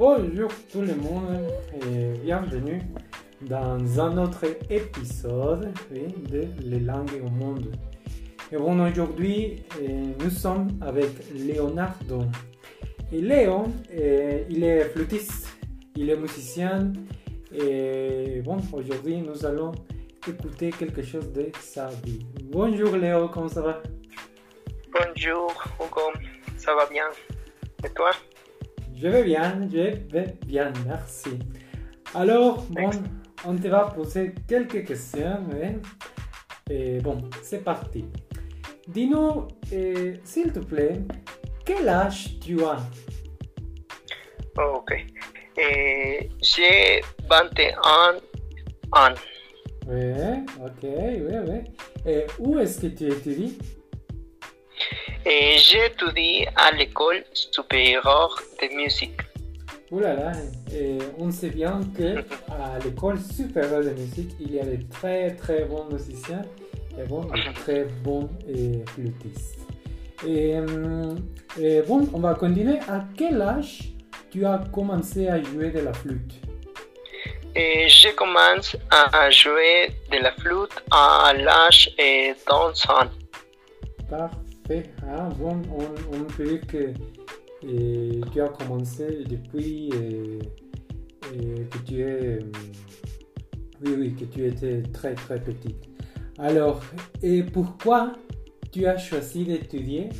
Bonjour tout le monde et bienvenue dans un autre épisode de Les langues au monde. Et bon, aujourd'hui, euh, nous sommes avec Leonardo. Et Léo, euh, il est flûtiste, il est musicien. Et bon, aujourd'hui, nous allons écouter quelque chose de sa vie. Bonjour Léo, comment ça va? Bonjour Hugo, ça va bien Et toi? Je vais bien, je vais bien, merci. Alors, bon, on te va poser quelques questions. hein. Et bon, c'est parti. Dis-nous, euh, s'il te plaît, quel âge tu as? Oh, Ok. Eh, J'ai 21 ans. Oui, ok, oui, oui. Et où est-ce que tu étudies? Et j'étudie à l'école supérieure de musique. Ouh là là, et on sait bien que à l'école supérieure de musique, il y a de très très bons musiciens et bon, de très bons et flûtistes. Et, hum, et bon, on va continuer. À quel âge tu as commencé à jouer de la flûte? Et je commence à jouer de la flûte à l'âge de 11 ans. Parfait. Ah, bon, on, peut dire que et, tu as commencé depuis euh, et que tu es. Oui, oui, que tu étais très très petite. Alors, et pourquoi tu as choisi d'étudier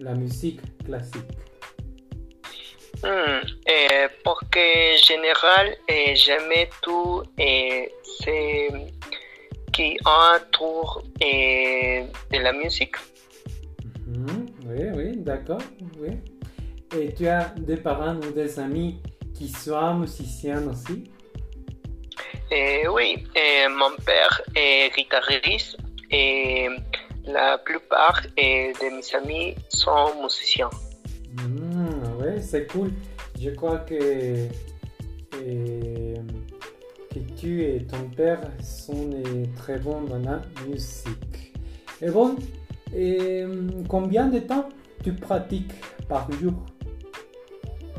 la musique classique? Hmm, eh, porque en général, eh, j'aimais tout et c'est qui entoure eh, de la musique. Oui, oui, d'accord. Oui. Et tu as des parents ou des amis qui soient musiciens aussi? Eh, oui, eh, mon père est guitariste et la plupart eh, de mes amis sont musiciens. Hmm, ouais, c'est cool. Je crois que, que tu et ton père sont euh, très bons dans la musique. Et bon, euh, combien de temps tu pratiques par jour?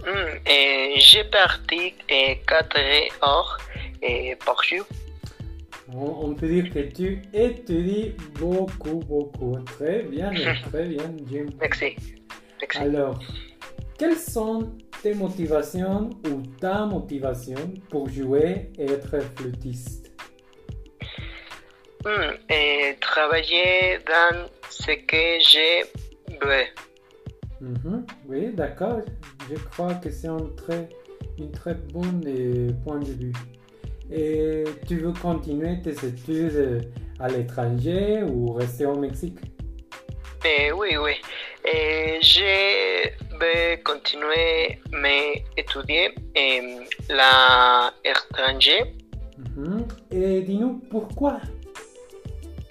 Hmm, eh, je pratique eh, 4 heures eh, par jour. on, peut dire que tu étudies beaucoup, beaucoup. Très bien, très bien, Jim. Merci. Merci. Alors, quelles sont tes motivations ou ta motivation pour jouer et être flûtiste? Hmm, eh, travailler dans ce que je Mhm, Oui, d'accord. Je crois que c'est un très, une très bonne euh, point de vue. Et tu veux continuer tes études euh, à l'étranger ou rester au Mexique? Eh, oui, oui. Eh, je vais continuer mes étudier en la étranger Mhm. Et dis-nous pourquoi?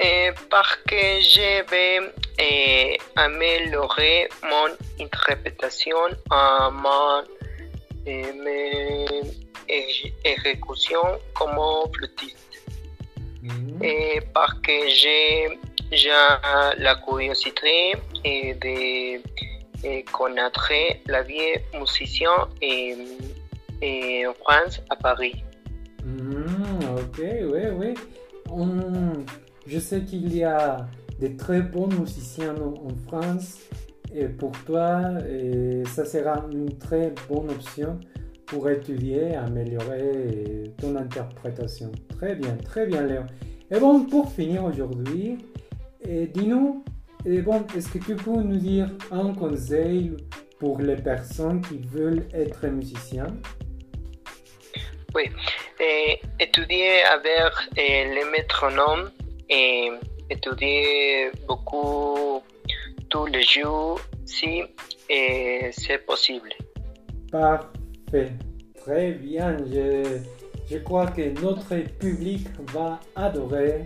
Eh, parce que je vais eh, améliorer mon interprétation en mon eh, mes exécution comme flûtiste. Mhm. Et parce que j'ai j'ai la curiosité et de et connaître la vie musicien et, et en France à Paris. Mhm, ok, oui, oui. On- je sais qu'il y a de très bons musiciens en, France et pour toi, et ça sera une très bonne option pour étudier, améliorer ton interprétation. Très bien, très bien, Léo. Et bon, pour finir aujourd'hui, dis-nous, bon, est-ce que tu peux nous dire un conseil pour les personnes qui veulent être musiciens? Et étudier avec les métronomes et étudier beaucoup tous les jours si c'est possible. Parfait. Très bien. Je, je crois que notre public va adorer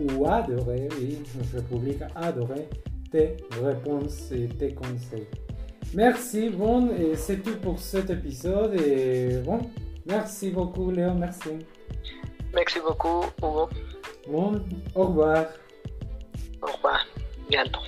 ou adorer, oui, notre public a adoré tes réponses et tes conseils. Merci, bon, et c'est tout pour cet épisode. Et bon, merci beaucoup, Léo, merci. Merci beaucoup, Hugo. Bon, au revoir. 好吧，念叨。